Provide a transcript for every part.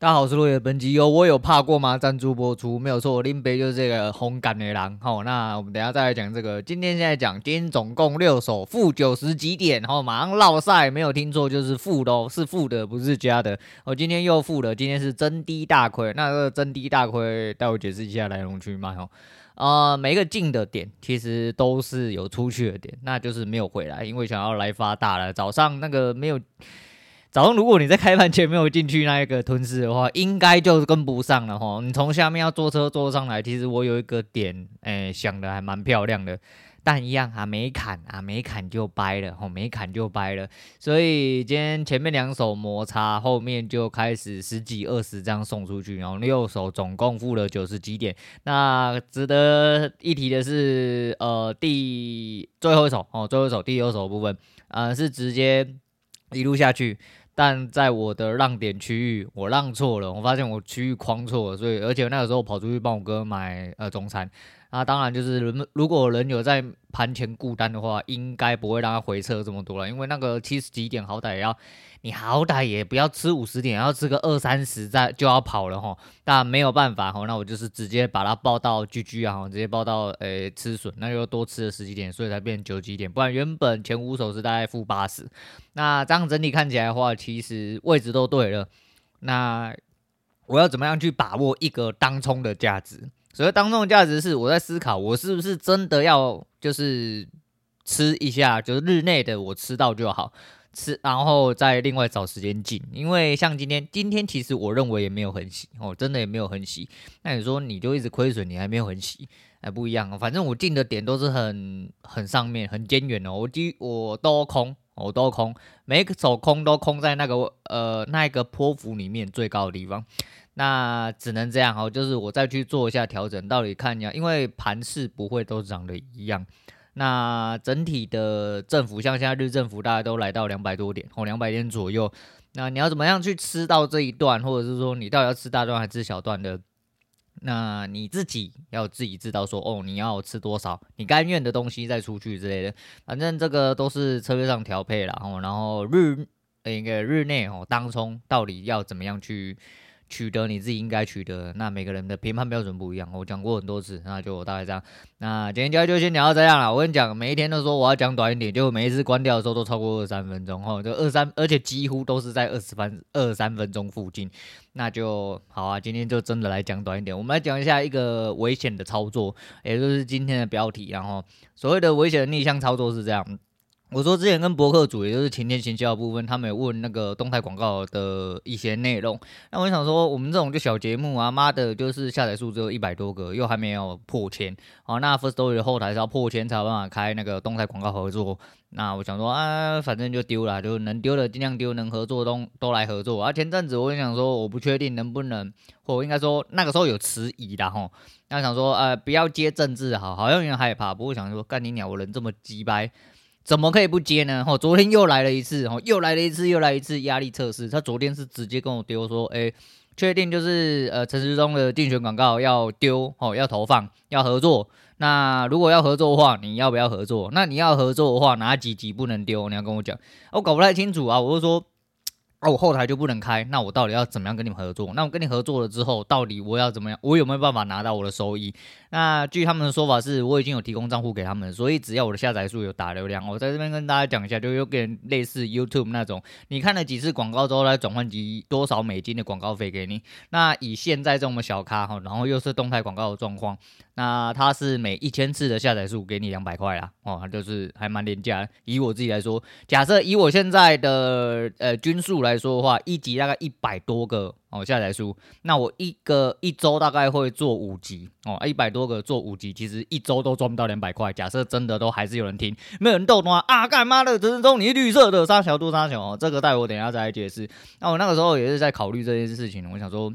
大家好，我是落叶。本集由我有怕过吗？赞助播出，没有错，林北就是这个红感的狼。好，那我们等下再来讲这个。今天现在讲，今天总共六首负九十几点，然后马上落赛，没有听错，就是负的哦，是负的，不是加的。我今天又负了，今天是真低大亏。那这个真低大亏，待会解释一下来龙去脉哦。呃，每一个进的点其实都是有出去的点，那就是没有回来，因为想要来发大了。早上那个没有。早上如果你在开盘前没有进去那一个吞噬的话，应该就是跟不上了哈。你从下面要坐车坐上来，其实我有一个点，哎、想的还蛮漂亮的，但一样啊，没砍啊，没砍就掰了，吼，没砍就掰了。所以今天前面两手摩擦，后面就开始十几二十这样送出去，然后六手总共付了九十几点。那值得一提的是，呃，第最后一手哦，最后一手第六手部分，呃，是直接一路下去。但在我的让点区域，我让错了，我发现我区域框错了，所以而且那个时候跑出去帮我哥买呃中餐。那当然就是人们，如果人有在盘前顾单的话，应该不会让他回撤这么多了，因为那个七十几点好歹也要，你好歹也不要吃五十点，要吃个二三十再就要跑了哈。但没有办法哈，那我就是直接把它报到 GG 啊，直接报到诶、欸、吃损，那就多吃了十几点，所以才变九几点，不然原本前五手是大概负八十。那这样整体看起来的话，其实位置都对了。那我要怎么样去把握一个当冲的价值？所以当中的价值是我在思考，我是不是真的要就是吃一下，就是日内的我吃到就好吃，然后再另外找时间进。因为像今天，今天其实我认为也没有很喜哦，真的也没有很喜。那你说你就一直亏损，你还没有很喜，还不一样。反正我进的点都是很很上面，很尖远哦。我基我都空，我都空，每一个手空都空在那个呃那一个波幅里面最高的地方。那只能这样哦，就是我再去做一下调整，到底看一下，因为盘势不会都涨得一样。那整体的振幅，像现在日振幅大概都来到两百多点，哦，两百点左右。那你要怎么样去吃到这一段，或者是说你到底要吃大段还是小段的？那你自己要自己知道说，哦，你要吃多少，你甘愿的东西再出去之类的。反正这个都是策略上调配啦，哦，然后日那个日内哦，当冲到底要怎么样去？取得你自己应该取得，那每个人的评判标准不一样，我讲过很多次，那就大概这样。那今天就就先聊到这样了。我跟你讲，每一天都说我要讲短一点，就每一次关掉的时候都超过二三分钟，哈，就二三，而且几乎都是在二十分二三分钟附近。那就好啊，今天就真的来讲短一点，我们来讲一下一个危险的操作，也就是今天的标题。然后所谓的危险的逆向操作是这样。我说之前跟博客组，也就是晴天行销的部分，他们有问那个动态广告的一些内容。那我想说，我们这种就小节目啊，妈的，就是下载数只有一百多个，又还没有破千。好，那 Firstory 的后台是要破千才有办法开那个动态广告合作。那我想说啊，反正就丢了，就能丢的尽量丢，能合作都都来合作。啊，前阵子我就想说，我不确定能不能，或应该说那个时候有迟疑的吼。那想说，呃，不要接政治，好，好像有点害怕。不过想说，干你鸟，我人这么鸡掰。怎么可以不接呢？哦，昨天又来了一次，哦，又来了一次，又来一次压力测试。他昨天是直接跟我丢说，哎，确定就是呃陈时中的竞选广告要丢，哦，要投放，要合作。那如果要合作的话，你要不要合作？那你要合作的话，哪几集不能丢？你要跟我讲，我搞不太清楚啊。我就说。啊，我后台就不能开，那我到底要怎么样跟你们合作？那我跟你合作了之后，到底我要怎么样？我有没有办法拿到我的收益？那据他们的说法是，我已经有提供账户给他们，所以只要我的下载数有打流量，我在这边跟大家讲一下，就有点类似 YouTube 那种，你看了几次广告之后来转换几多少美金的广告费给你。那以现在这么小咖哈，然后又是动态广告的状况，那它是每一千次的下载数给你两百块啦，哦，就是还蛮廉价。以我自己来说，假设以我现在的呃均数来。来说的话，一集大概一百多个哦下载数，那我一个一周大概会做五集哦，一百多个做五集，其实一周都赚不到两百块。假设真的都还是有人听，没有人逗的话啊，干嘛的？陈时中你绿色的，杀小多杀小哦，这个待我等一下再来解释。那我那个时候也是在考虑这件事情，我想说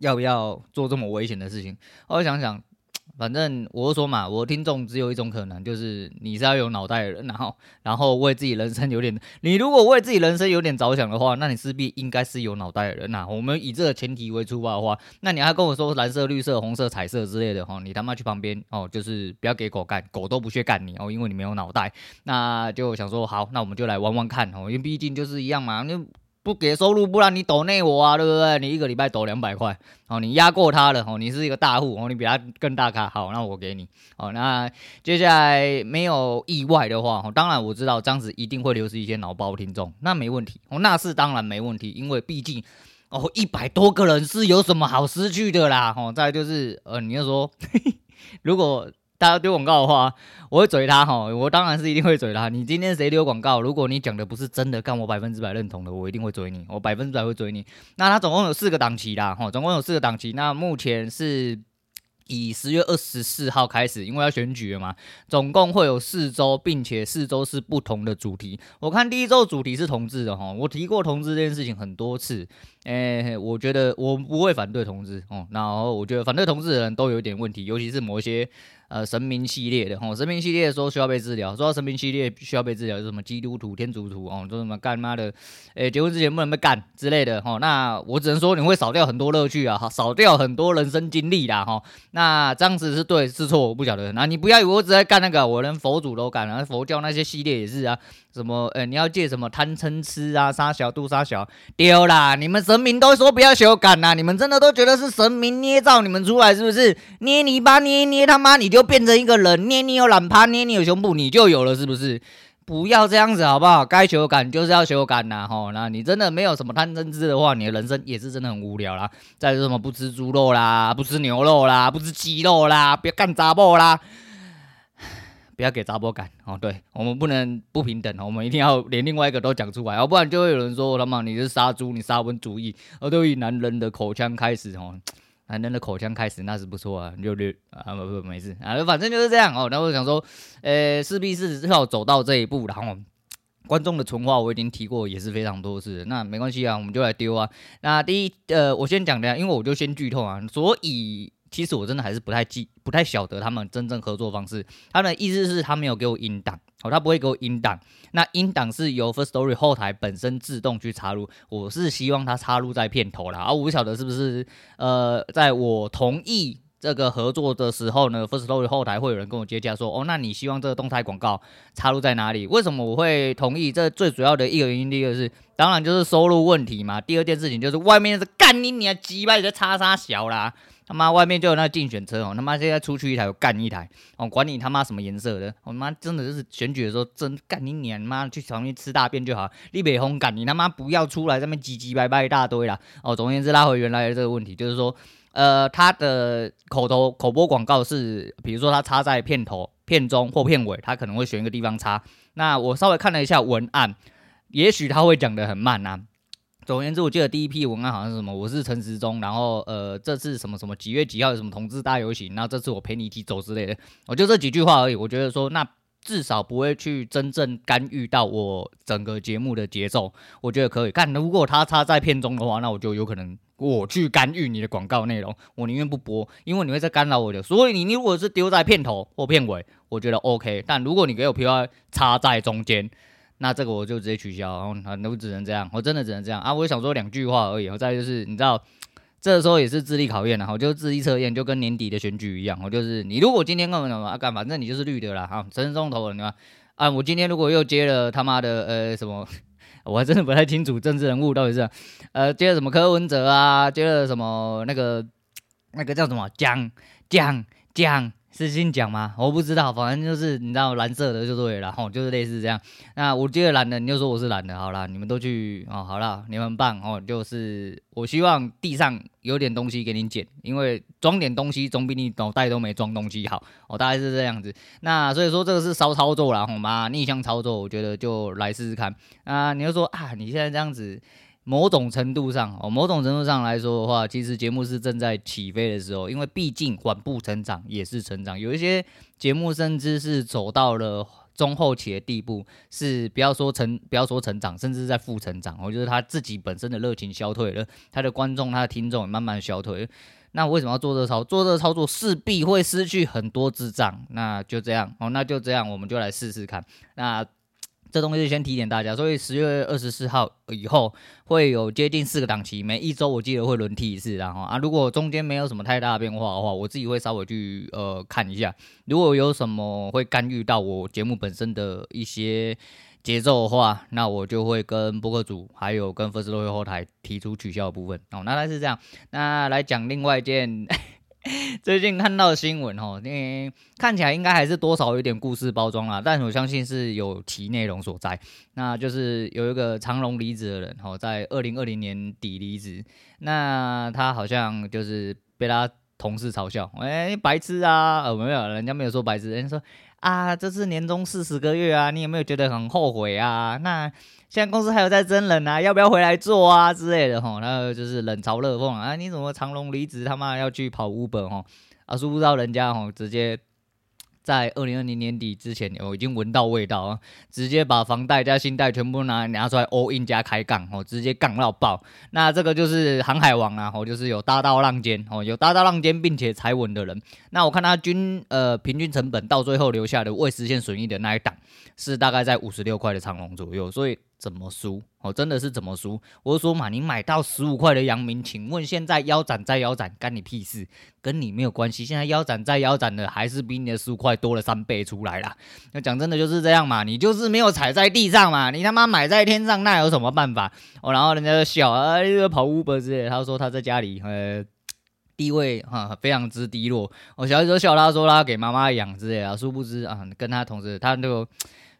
要不要做这么危险的事情，我想想。反正我说嘛，我听众只有一种可能，就是你是要有脑袋的人，然后然后为自己人生有点，你如果为自己人生有点着想的话，那你势必应该是有脑袋的人呐。我们以这个前提为出发的话，那你还跟我说蓝色、绿色、红色、彩色之类的哈，你他妈去旁边哦，就是不要给狗干，狗都不屑干你哦，因为你没有脑袋。那就想说好，那我们就来玩玩看哦，因为毕竟就是一样嘛，那。不给收入，不然你抖内我啊，对不对？你一个礼拜抖两百块，哦，你压过他了，哦，你是一个大户，哦，你比他更大咖，好，那我给你，哦，那接下来没有意外的话，哦，当然我知道这样子一定会流失一些脑包听众，那没问题，哦，那是当然没问题，因为毕竟，哦，一百多个人是有什么好失去的啦，哦，再就是，呃，你要说，如果。大家丢广告的话，我会嘴他哈，我当然是一定会嘴他。你今天谁丢广告？如果你讲的不是真的，干我百分之百认同的，我一定会追你，我百分之百会追你。那他总共有四个档期啦，哈，总共有四个档期。那目前是以十月二十四号开始，因为要选举了嘛，总共会有四周，并且四周是不同的主题。我看第一周主题是同志的哈，我提过同志这件事情很多次。诶、我觉得我不会反对同志哦，然后我觉得反对同志的人都有点问题，尤其是某一些。呃，神明系列的吼，神明系列说需要被治疗，说到神明系列需要被治疗，是什么基督徒、天主徒哦，说什么干妈的，诶、结婚之前不能被干之类的吼，那我只能说你会少掉很多乐趣啊，少掉很多人生经历啦哈。那这样子是对是错，我不晓得。那你不要以为我只在干那个，我连佛祖都干，然后佛教那些系列也是啊。什么？呃、你要借什么贪嗔痴啊？杀小度杀小丢啦！你们神明都说不要修改呐！你们真的都觉得是神明捏造你们出来是不是？捏泥巴捏捏他妈你就变成一个人，捏你有懒趴，捏你有胸部你就有了是不是？不要这样子好不好？该修改就是要修改呐！吼，那你真的没有什么贪嗔痴的话，你的人生也是真的很无聊啦。再说什么不吃猪肉啦，不吃牛肉啦，不吃鸡肉啦，不要干杂货啦。不要给杂波感哦，对，我们不能不平等，我们一定要连另外一个都讲出来，要不然就会有人说他妈你是杀猪，你沙文主义。而对于男人的口腔开始吼，男人的口腔开始那是不错啊，就略啊不不没事啊，反正就是这样哦。然后我想说，呃，势必是要走到这一步，然后观众的存话我已经提过也是非常多次，那没关系啊，我们就来丢啊。那第一呃，我先讲的，因为我就先剧透啊，所以。其实我真的还是不太记、不太晓得他们真正合作方式。他们的意思是，他没有给我音档，哦，他不会给我音档。那音档是由 First Story 后台本身自动去插入。我是希望他插入在片头啦。啊，我不晓得是不是呃，在我同意这个合作的时候呢，Firstory 后台会有人跟我接洽说，哦，那你希望这个动态广告插入在哪里？为什么我会同意？这最主要的一个原因，第一个是当然就是收入问题嘛。第二件事情就是外面是干你你还鸡巴你在叉叉小啦。他妈外面就有那竞选车哦，他妈现在出去一台我干一台哦，管你他妈什么颜色的，我妈真的就是选举的时候真干你娘妈去旁边吃大便就好，立北红干你他妈不要出来这边唧唧歪歪一大堆啦哦。总而言之，拉回原来的这个问题，就是说，呃，他的口头口播广告是，比如说他插在片头、片中或片尾，他可能会选一个地方插。那我稍微看了一下文案，也许他会讲得很慢呐。总而言之，我记得第一批文案好像是什么，我是陈时中，然后呃，这次什么什么几月几号有什么同志大游行，然后这次我陪你一起走之类的，我就这几句话而已。我觉得说，那至少不会去真正干预到我整个节目的节奏，我觉得可以。但如果他插在片中的话，那我就有可能我去干预你的广告内容，我宁愿不播，因为你会在干扰我的。所以你你如果是丢在片头或片尾，我觉得 OK。但如果你给我 P Y 插在中间。那这个我就直接取消，然后，那我只能这样，我真的只能这样啊！我想说两句话而已，我再就是你知道，这时候也是智力考验，了哈就智力测验，就跟年底的选举一样，我就是你如果今天干嘛啊干，反正你就是绿的啦，哈，陈时中头了，你看啊，我今天如果又接了他妈的呃什么，我还真的不太清楚政治人物到底是呃接了什么柯文哲啊，接了什么那个那个叫什么蒋蒋蒋。是姓蒋吗？我不知道，反正就是你知道蓝色的就对了，然后就是类似这样。那我接了蓝的，你就说我是蓝的，好啦，你们都去哦，好啦，你们棒哦。就是我希望地上有点东西给你捡，因为装点东西总比你脑袋都没装东西好哦，大概是这样子。那所以说这个是骚操作啦，好吗？逆向操作，我觉得就来试试看。啊，你就说啊，你现在这样子。某种程度上，哦，某种程度上来说的话，其实节目是正在起飞的时候，因为毕竟缓步成长也是成长。有一些节目甚至是走到了中后期的地步，是不要说成，不要说成长，甚至在负成长。我觉得他自己本身的热情消退了，他的观众、他的听众也慢慢消退。那为什么要做这操作？做这操作势必会失去很多智障。那就这样，哦，那就这样，我们就来试试看。那。这东西就先提点大家，所以十月二十四号以后会有接近四个档期，每一周我记得会轮替一次，然后啊，如果中间没有什么太大的变化的话，我自己会稍微去呃看一下，如果有什么会干预到我节目本身的一些节奏的话，那我就会跟播客组还有跟 Firstory 后台提出取消的部分哦。那来是这样，那来讲另外一件 最近看到的新闻哦，因为看起来应该还是多少有点故事包装啦，但我相信是有其内容所在。那就是有一个长隆离职的人哦，在二零二零年底离职，那他好像就是被他同事嘲笑，哎、白痴啊！呃，没有，人家没有说白痴，人家说。啊，这是年终四十个月啊，你有没有觉得很后悔啊？那现在公司还有在征人啊，要不要回来做啊之类的吼？那就是冷嘲热讽啊！你怎么长隆离职，他妈要去跑 Uber 吼？啊，殊不知道人家吼直接。在二零二零年底之前，我已经闻到味道啊！直接把房贷加信贷全部拿拿出来 all in 加开杠哦，直接杠到爆。那这个就是航海王啊，哦，就是有大到浪尖哦，有大到浪尖并且踩稳的人。那我看他均呃平均成本到最后留下的未实现损益的那一档，是大概在五十六块的长荣左右，所以。怎么输？哦，真的是怎么输？我说嘛，你买到十五块的阳明，请问现在腰斩再腰斩，干你屁事？跟你没有关系。现在腰斩再腰斩的，还是比你的十五块多了三倍出来啦。那讲真的就是这样嘛，你就是没有踩在地上嘛，你他妈买在天上，那有什么办法？哦，然后人家就笑啊，跑 Uber 之类。他说他在家里，呃，地位哈、啊、非常之低落。我小时候笑他说他给妈妈养之类的，殊不知啊，跟他同事他就。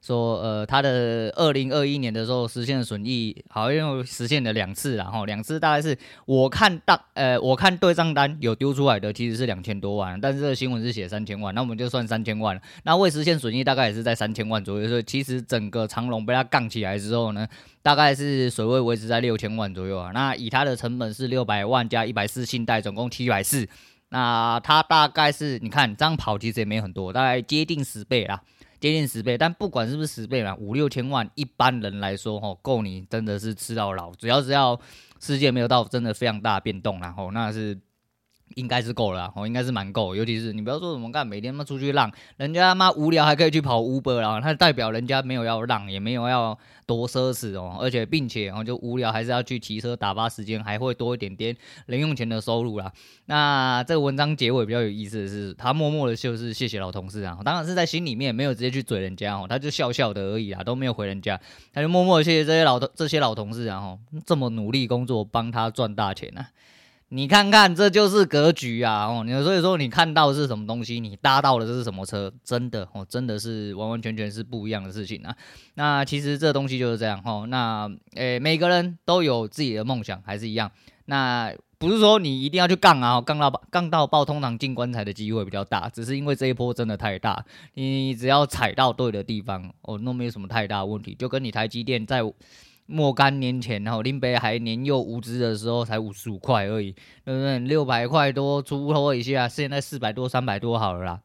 说呃，他的二零二一年的时候实现的损益好像又实现了两次，然后两次大概是我看到呃，我看对账单有丢出来的其实是两千多万，但是这个新闻是写三千万，那我们就算三千万了。那未实现损益大概也是在三千万左右，所以其实整个长荣被他杠起来之后呢，大概是水位维持在六千万左右啊。那以他的成本是六百万加一百四信贷，总共七百四，那他大概是你看这样跑其实也没很多，大概接近十倍啦。接近十倍，但不管是不是十倍嘛，五六千万，一般人来说，吼，够你真的是吃到老。只要是要世界没有到真的非常大变动，然后那是。应该是够了，哦，应该是蛮够，尤其是你不要说什么干，每天他妈出去浪，人家他妈无聊还可以去跑 Uber 啦，他代表人家没有要浪，也没有要多奢侈哦，而且并且哦就无聊还是要去骑车打发时间，还会多一点点零用钱的收入啦。那这个文章结尾比较有意思的是，他默默的就是谢谢老同事啊，当然是在心里面没有直接去嘴人家哦，他就笑笑的而已啊，都没有回人家，他就默默的谢谢这些老这些老同事啊，吼，这么努力工作帮他赚大钱啊。你看看，这就是格局啊！哦，你所以说你看到是什么东西，你搭到的这是什么车，真的哦，真的是完完全全是不一样的事情啊。那其实这东西就是这样哦。那诶，每个人都有自己的梦想，还是一样。那不是说你一定要去杠啊，杠到杠到爆，通常进棺材的机会比较大。只是因为这一波真的太大，你只要踩到对的地方，哦，那没有什么太大问题。就跟你台积电在。若干年前，然后林北还年幼无知的时候，才五十五块而已，对不对？六百块多出头一下，现在四百多、三百多好了啦，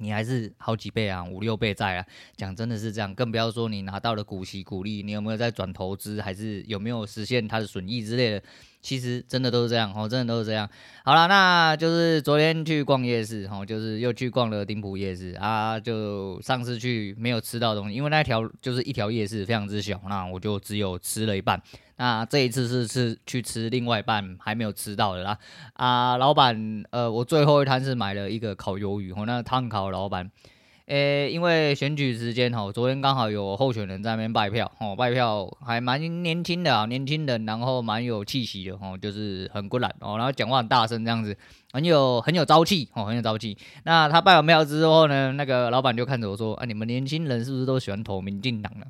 你还是好几倍啊，五六倍在啊。讲真的是这样，更不要说你拿到了股息股利，你有没有在转投资，还是有没有实现它的损益之类的。其实真的都是这样哦，真的都是这样。好了，那就是昨天去逛夜市哦，就是又去逛了丁埔夜市啊。就上次去没有吃到东西，因为那条就是一条夜市非常之小，那我就只有吃了一半。那这一次是吃去吃另外一半还没有吃到的啦。啊，老板，呃，我最后一摊是买了一个烤鱿鱼哦，那烫烤老板。诶，因为选举时间哦，昨天刚好有候选人在那边拜票哦，拜票还蛮年轻的啊，年轻人，然后蛮有气息的哦，就是很骨力哦，然后讲话很大声这样子，很有很有朝气哦，很有朝气。那他拜完票之后呢，那个老板就看着我说：“啊，你们年轻人是不是都喜欢投民进党呢？”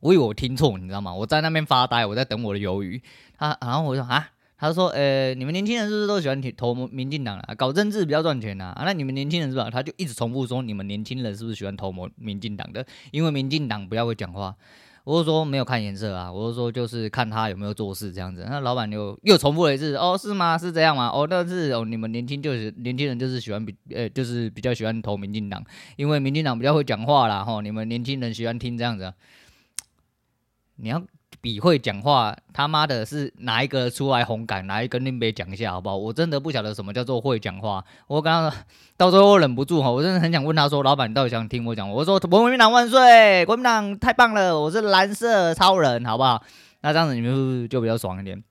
我以为我听错，你知道吗？我在那边发呆，我在等我的鱿鱼。他，然后我说啊。他说：“呃、你们年轻人是不是都喜欢投民进党啊？搞政治比较赚钱呐、啊？那你们年轻人是吧？他就一直重复说，你们年轻人是不是喜欢投民进党的？因为民进党比较会讲话。我就说没有看颜色啊，我就说就是看他有没有做事这样子。那老板又又重复了一次，哦，是吗？是这样吗？哦，那是哦，你们年轻就是年轻人就是喜欢比呃、就是比较喜欢投民进党，因为民进党比较会讲话啦。吼，你们年轻人喜欢听这样子。你要。”比会讲话，他妈的是哪一个出来红感，来跟林北讲一下好不好？我真的不晓得什么叫做会讲话。我刚刚到最后忍不住哈，我真的很想问他说：“老板，你到底想听我讲？”我说：“国民党万岁，国民党太棒了，我是蓝色超人，好不好？”那这样子你们是不是就比较爽一点？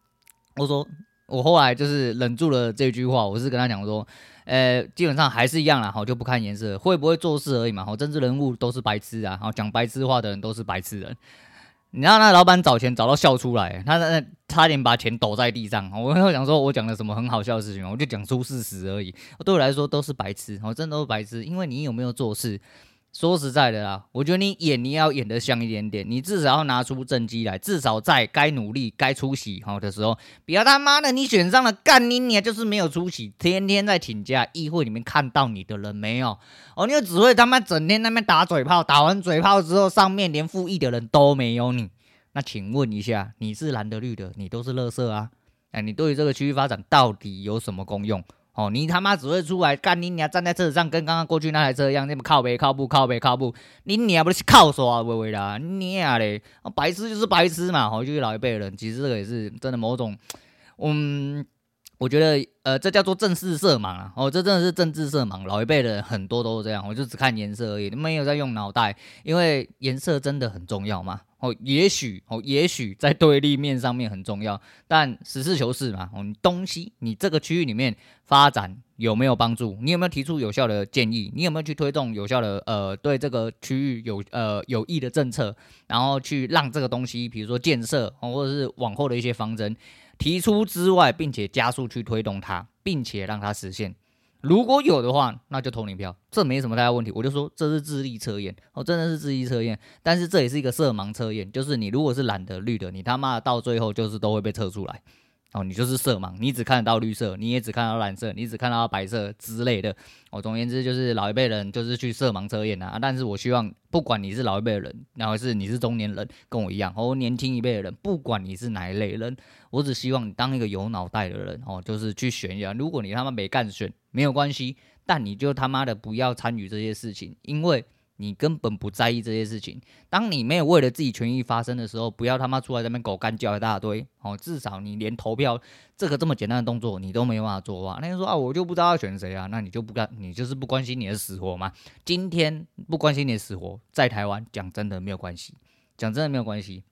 我说：“我后来就是忍住了这句话，我是跟他讲说，呃，基本上还是一样啦，好，就不看颜色，会不会做事而已嘛，好，政治人物都是白痴啊，好，讲白痴话的人都是白痴人。你知道那老板找钱找到笑出来，他那差点把钱抖在地上。我跟他讲说，我讲了什么很好笑的事情，我就讲出事实而已。对我来说都是白痴，我真的都是白痴，因为你有没有做事？说实在的啦，我觉得你演你要演得像一点点，你至少要拿出政绩来，至少在该努力、该出席好的时候，不要他妈的你选上了干你你就是没有出席，天天在请假，议会里面看到你的人没有？哦，你就只会他妈整天那边打嘴炮，打完嘴炮之后，上面连复议的人都没有你。那请问一下，你是蓝的绿的，你都是垃圾啊？哎，你对于这个区域发展到底有什么功用？哦，你他妈只会出来干你娘，站在车子上跟刚刚过去那台车一样，那么靠背靠步靠背靠步，你娘不是靠耍喂喂啦，你娘嘞，白痴就是白痴嘛，哦，就是老一辈人，其实这个也是真的某种，嗯，我觉得呃，这叫做政治色盲啊，哦，这真的是政治色盲，老一辈的人很多都是这样，我就只看颜色而已，没有在用脑袋，因为颜色真的很重要嘛。哦，也许哦，也许在对立面上面很重要，但实事求是嘛。哦，你东西你这个区域里面发展有没有帮助？你有没有提出有效的建议？你有没有去推动有效的呃对这个区域有呃有益的政策？然后去让这个东西，比如说建设，或者是往后的一些方针提出之外，并且加速去推动它，并且让它实现。如果有的话，那就投你票，这没什么太大问题。我就说这是智力测验，哦，真的是智力测验。但是这也是一个色盲测验，就是你如果是懒得、绿的，你他妈的到最后就是都会被测出来。哦，你就是色盲，你只看得到绿色，你也只看到蓝色，你只看到白色之类的。哦，总而言之，就是老一辈人就是去色盲测验啊。但是我希望，不管你是老一辈人，然后是你是中年人，跟我一样，哦，年轻一辈的人，不管你是哪一类人，我只希望你当一个有脑袋的人，哦，就是去选一下。如果你他妈没干选，没有关系，但你就他妈的不要参与这些事情，因为。你根本不在意这些事情。当你没有为了自己权益发声的时候，不要他妈出来在那边狗干叫一大堆哦。至少你连投票这个这么简单的动作你都没有办法做啊。那就说啊，我就不知道要选谁啊，那你就不干，你就是不关心你的死活嘛。今天不关心你的死活，在台湾讲真的没有关系，讲真的没有关系。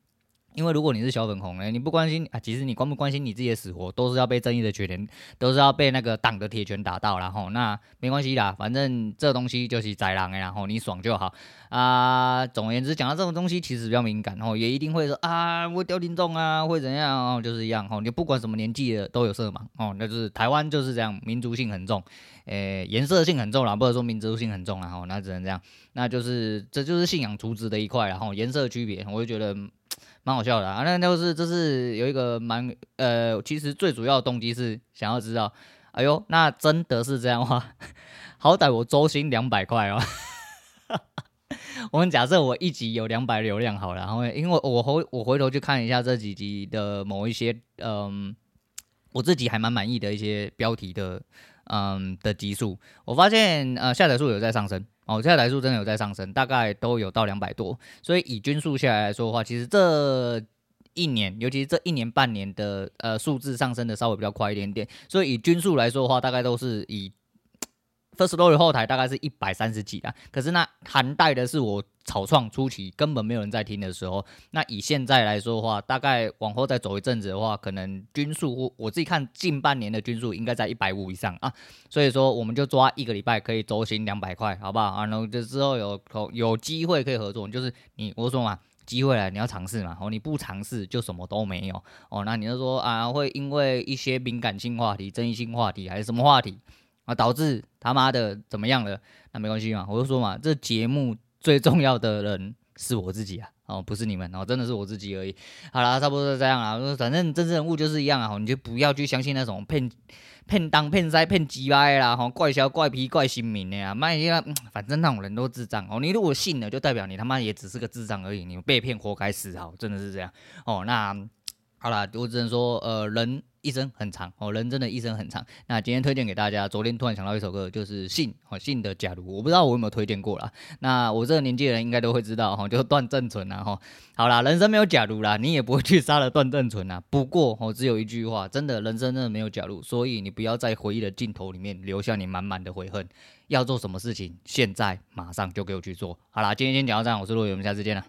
因为如果你是小粉红呢，你不关心啊，其实你关不关心你自己的死活，都是要被正义的拳拳，都是要被那个党的铁拳打到，然后那没关系啦，反正这东西就是宰狼，然后你爽就好啊。总而言之，讲到这种东西其实比较敏感，哦，也一定会说啊，我掉听众啊，会怎样哦，就是一样哦，你不管什么年纪的都有色盲哦，那就是台湾就是这样，民族性很重，诶、欸，颜色性很重啦，不能说民族性很重啦，吼，那只能这样，那就是这就是信仰储值的一块，然后颜色区别，我就觉得。蛮好笑的啊，那就是这是有一个蛮呃，其实最主要的动机是想要知道，哎呦，那真的是这样吗？好歹我周薪两百块哦。我们假设我一集有两百流量好了，然后因为我回我回头去看一下这几集的某一些嗯、呃，我自己还蛮满意的一些标题的嗯的集数，我发现呃下载数有在上升。哦，现在来数真的有在上升，大概都有到两百多，所以以均数下来来说的话，其实这一年，尤其是这一年半年的呃数字上升的稍微比较快一点点，所以以均数来说的话，大概都是以。First Story 后台大概是一百三十几啊，可是那涵带的是我草创初期根本没有人在听的时候。那以现在来说的话，大概往后再走一阵子的话，可能均数我自己看近半年的均数应该在一百五以上啊。所以说我们就抓一个礼拜可以周薪两百块，好不好？然后就之后有有机会可以合作，就是你我说嘛，机会来你要尝试嘛，哦你不尝试就什么都没有哦。那你就说啊，会因为一些敏感性话题、争议性话题还是什么话题？啊，导致他妈的怎么样了？那没关系嘛，我就说嘛，这节目最重要的人是我自己啊，哦，不是你们，哦，真的是我自己而已。好啦，差不多是这样啦，反正政治人物就是一样啊，你就不要去相信那种骗骗当骗塞骗鸡歪啦，吼，怪小怪皮怪新民的呀，妈呀，反正那种人都智障哦。你如果信了，就代表你他妈也只是个智障而已，你被骗活该死，好，真的是这样哦。那好啦，我只能说，呃，人。一生很长哦，人真的一生很长。那今天推荐给大家，昨天突然想到一首歌，就是信哦，信的假如，我不知道我有没有推荐过啦。那我这个年纪的人应该都会知道哈，就是段正淳呐哈。好啦，人生没有假如啦，你也不会去杀了段正淳呐。不过哦，只有一句话，真的，人生真的没有假如，所以你不要在回忆的尽头里面留下你满满的悔恨。要做什么事情，现在马上就给我去做。好啦，今天先讲到这样，我是陆伟，我们下次见了。